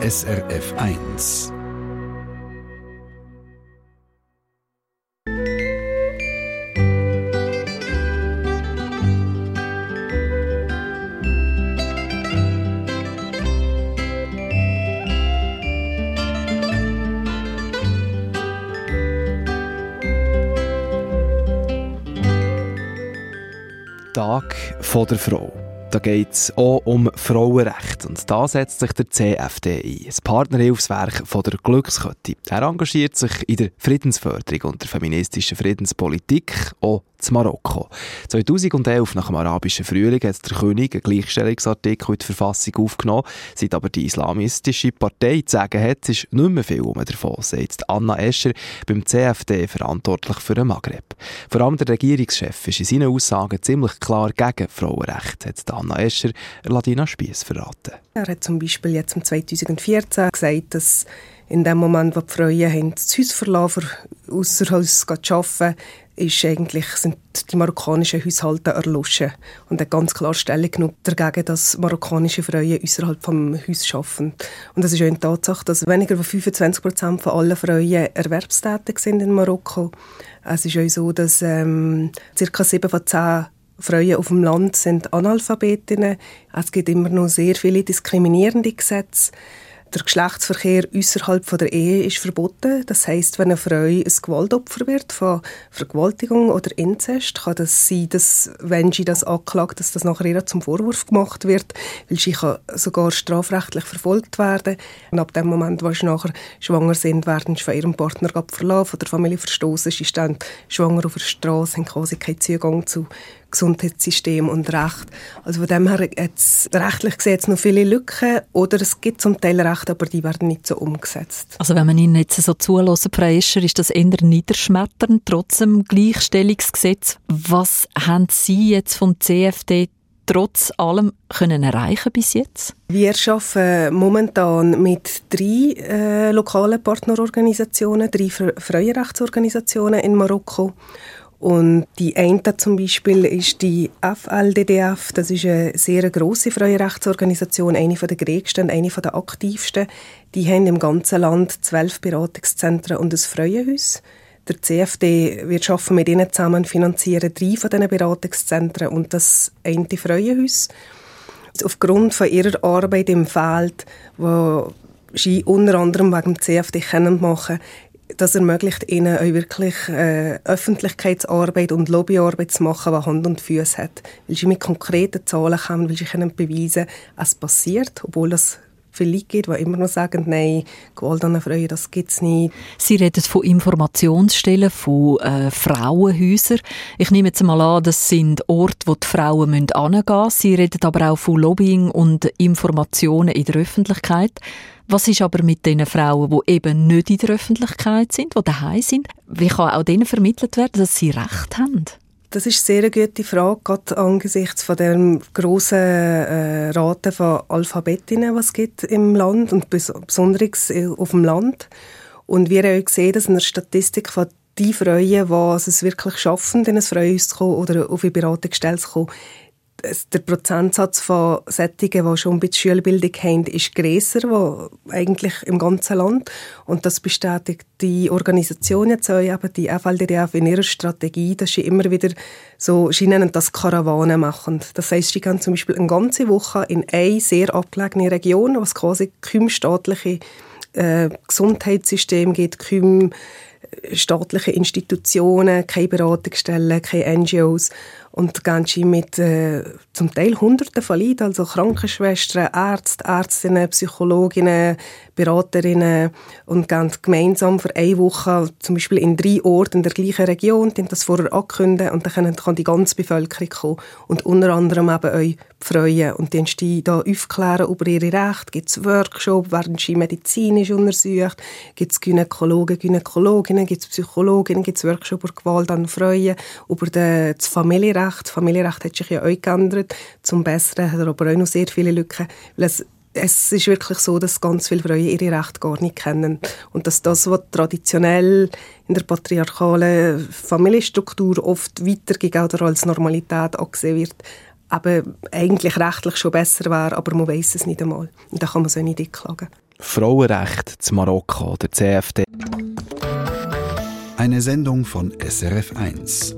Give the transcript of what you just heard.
SRF 1. Tag der Frau. Da geht es auch um Frauenrecht und da setzt sich der CFD ein, das Partnerhilfswerk von der Glückskette. Er engagiert sich in der Friedensförderung und der feministischen Friedenspolitik, auch zu Marokko. 2011, nach dem arabischen Frühling, hat der König einen Gleichstellungsartikel in die Verfassung aufgenommen. Seit aber die islamistische Partei zu sagen hat, ist nicht mehr viel um davon, sagt Anna Escher beim CFD verantwortlich für den Maghreb. Vor allem der Regierungschef ist in seinen Aussagen ziemlich klar gegen Frauenrecht, hat Anna Escher Ladina Spiess verraten. Er hat zum Beispiel jetzt im 2014 gesagt, dass in dem Moment, wo die Frauen das Haus verlassen, außer Haus zu arbeiten, ist eigentlich, sind die marokkanischen Haushalte erloschen. Und hat ganz klar Stellung genommen dagegen, dass marokkanische Frauen außerhalb vom Haus arbeiten. Und das ist auch eine Tatsache, dass weniger als 25 Prozent von allen Frauen erwerbstätig sind in Marokko. Es ist auch so, dass ähm, ca. 7 von 10 Frauen auf dem Land sind Analphabetinnen. Es gibt immer noch sehr viele diskriminierende Gesetze. Der Geschlechtsverkehr außerhalb der Ehe ist verboten. Das heißt, wenn eine Frau ein Gewaltopfer wird von Vergewaltigung oder Inzest, kann das sein, dass, wenn sie das anklagt, dass das nachher ihr zum Vorwurf gemacht wird, weil sie kann sogar strafrechtlich verfolgt werden. Und ab dem Moment, wo sie nachher schwanger sind, werden sie von ihrem Partner verlassen, von der Familie verstoßen. Sie stehen schwanger auf der Straße, haben quasi keinen Zugang zu Gesundheitssystem und Recht. Also von dem her jetzt rechtlich gesehen noch viele Lücken oder es gibt zum Teil Rechte, aber die werden nicht so umgesetzt. Also wenn man Ihnen jetzt so zulässt, Frau Escher, ist das eher niederschmetternd, trotz dem Gleichstellungsgesetz. Was haben Sie jetzt vom CFD trotz allem können erreichen bis jetzt? Wir arbeiten momentan mit drei äh, lokalen Partnerorganisationen, drei Frauenrechtsorganisationen in Marokko. Und die eine zum Beispiel ist die FLDDF. Das ist eine sehr grosse Frauenrechtsorganisation, eine der größten und eine der aktivsten. Die haben im ganzen Land zwölf Beratungszentren und ein Frauenhaus. Der CFD wird schaffen mit ihnen zusammen finanzieren drei von diesen Beratungszentren und das eine Frauenhaus. Aufgrund von ihrer Arbeit im Feld, wo sie unter anderem wegen dem CFD machen das ermöglicht ihnen auch wirklich äh, Öffentlichkeitsarbeit und Lobbyarbeit zu machen, die Hand und Füße hat. Weil sie mit konkreten Zahlen kommen, weil sie können beweisen, es passiert, obwohl es viele gibt, die immer noch sagen, nein, Gewalt an Frauen, das gibt es nicht. Sie reden von Informationsstellen, von äh, Frauenhäusern. Ich nehme jetzt mal an, das sind Orte, wo die Frauen hingehen müssen. Sie reden aber auch von Lobbying und Informationen in der Öffentlichkeit. Was ist aber mit den Frauen, die eben nicht in der Öffentlichkeit sind, die daheim sind? Wie kann auch denen vermittelt werden, dass sie Recht haben? Das ist eine sehr gute Frage, gerade angesichts von der grossen äh, Rate von Alphabetinnen, was es gibt im Land und besonders auf dem Land. Und wir haben auch gesehen, dass in der Statistik von die Frauen, die es wirklich schaffen, in ein Frauenhaus zu kommen oder auf eine Beratungsstelle zu kommen, der Prozentsatz von Sättigen, die schon ein bisschen Schulbildung haben, ist grösser, eigentlich im ganzen Land. Und das bestätigt die Organisation jetzt auch, eben die FLDDF in ihrer Strategie, dass sie immer wieder so, sie nennen das Karawane machen. Das heisst, sie gehen zum Beispiel eine ganze Woche in eine sehr abgelegene Region, was quasi kaum staatliche äh, Gesundheitssystem gibt, kaum äh, staatliche Institutionen, keine Beratungsstellen, keine NGOs und gehen sie mit äh, zum Teil Hunderten von Leuten, also Krankenschwestern, Ärzte, Ärztinnen, Psychologinnen, Beraterinnen und gehen gemeinsam für eine Woche zum Beispiel in drei Orten in der gleichen Region, die das vorher ankündigen und dann kann die ganze Bevölkerung kommen. Und unter anderem eben euch freuen und dann die da aufklären über ihre Rechte, gibt es Workshops, werden sie medizinisch untersucht, gibt es Gynäkologen, Gynäkologinnen, gibt es Psychologinnen, gibt es Workshops über Gewalt an Frauen, über das Familienrecht, Familienrecht hat sich ja auch geändert, zum Besseren hat er aber auch noch sehr viele Lücken, weil es es ist wirklich so, dass ganz viele Frauen ihre Rechte gar nicht kennen und dass das, was traditionell in der patriarchalen Familienstruktur oft weitergegeben oder als Normalität angesehen wird, aber eigentlich rechtlich schon besser wäre, aber man weiß es nicht einmal. Und da kann man so nicht klagen. Frauenrecht zu Marokko, der CFD. Eine Sendung von SRF1.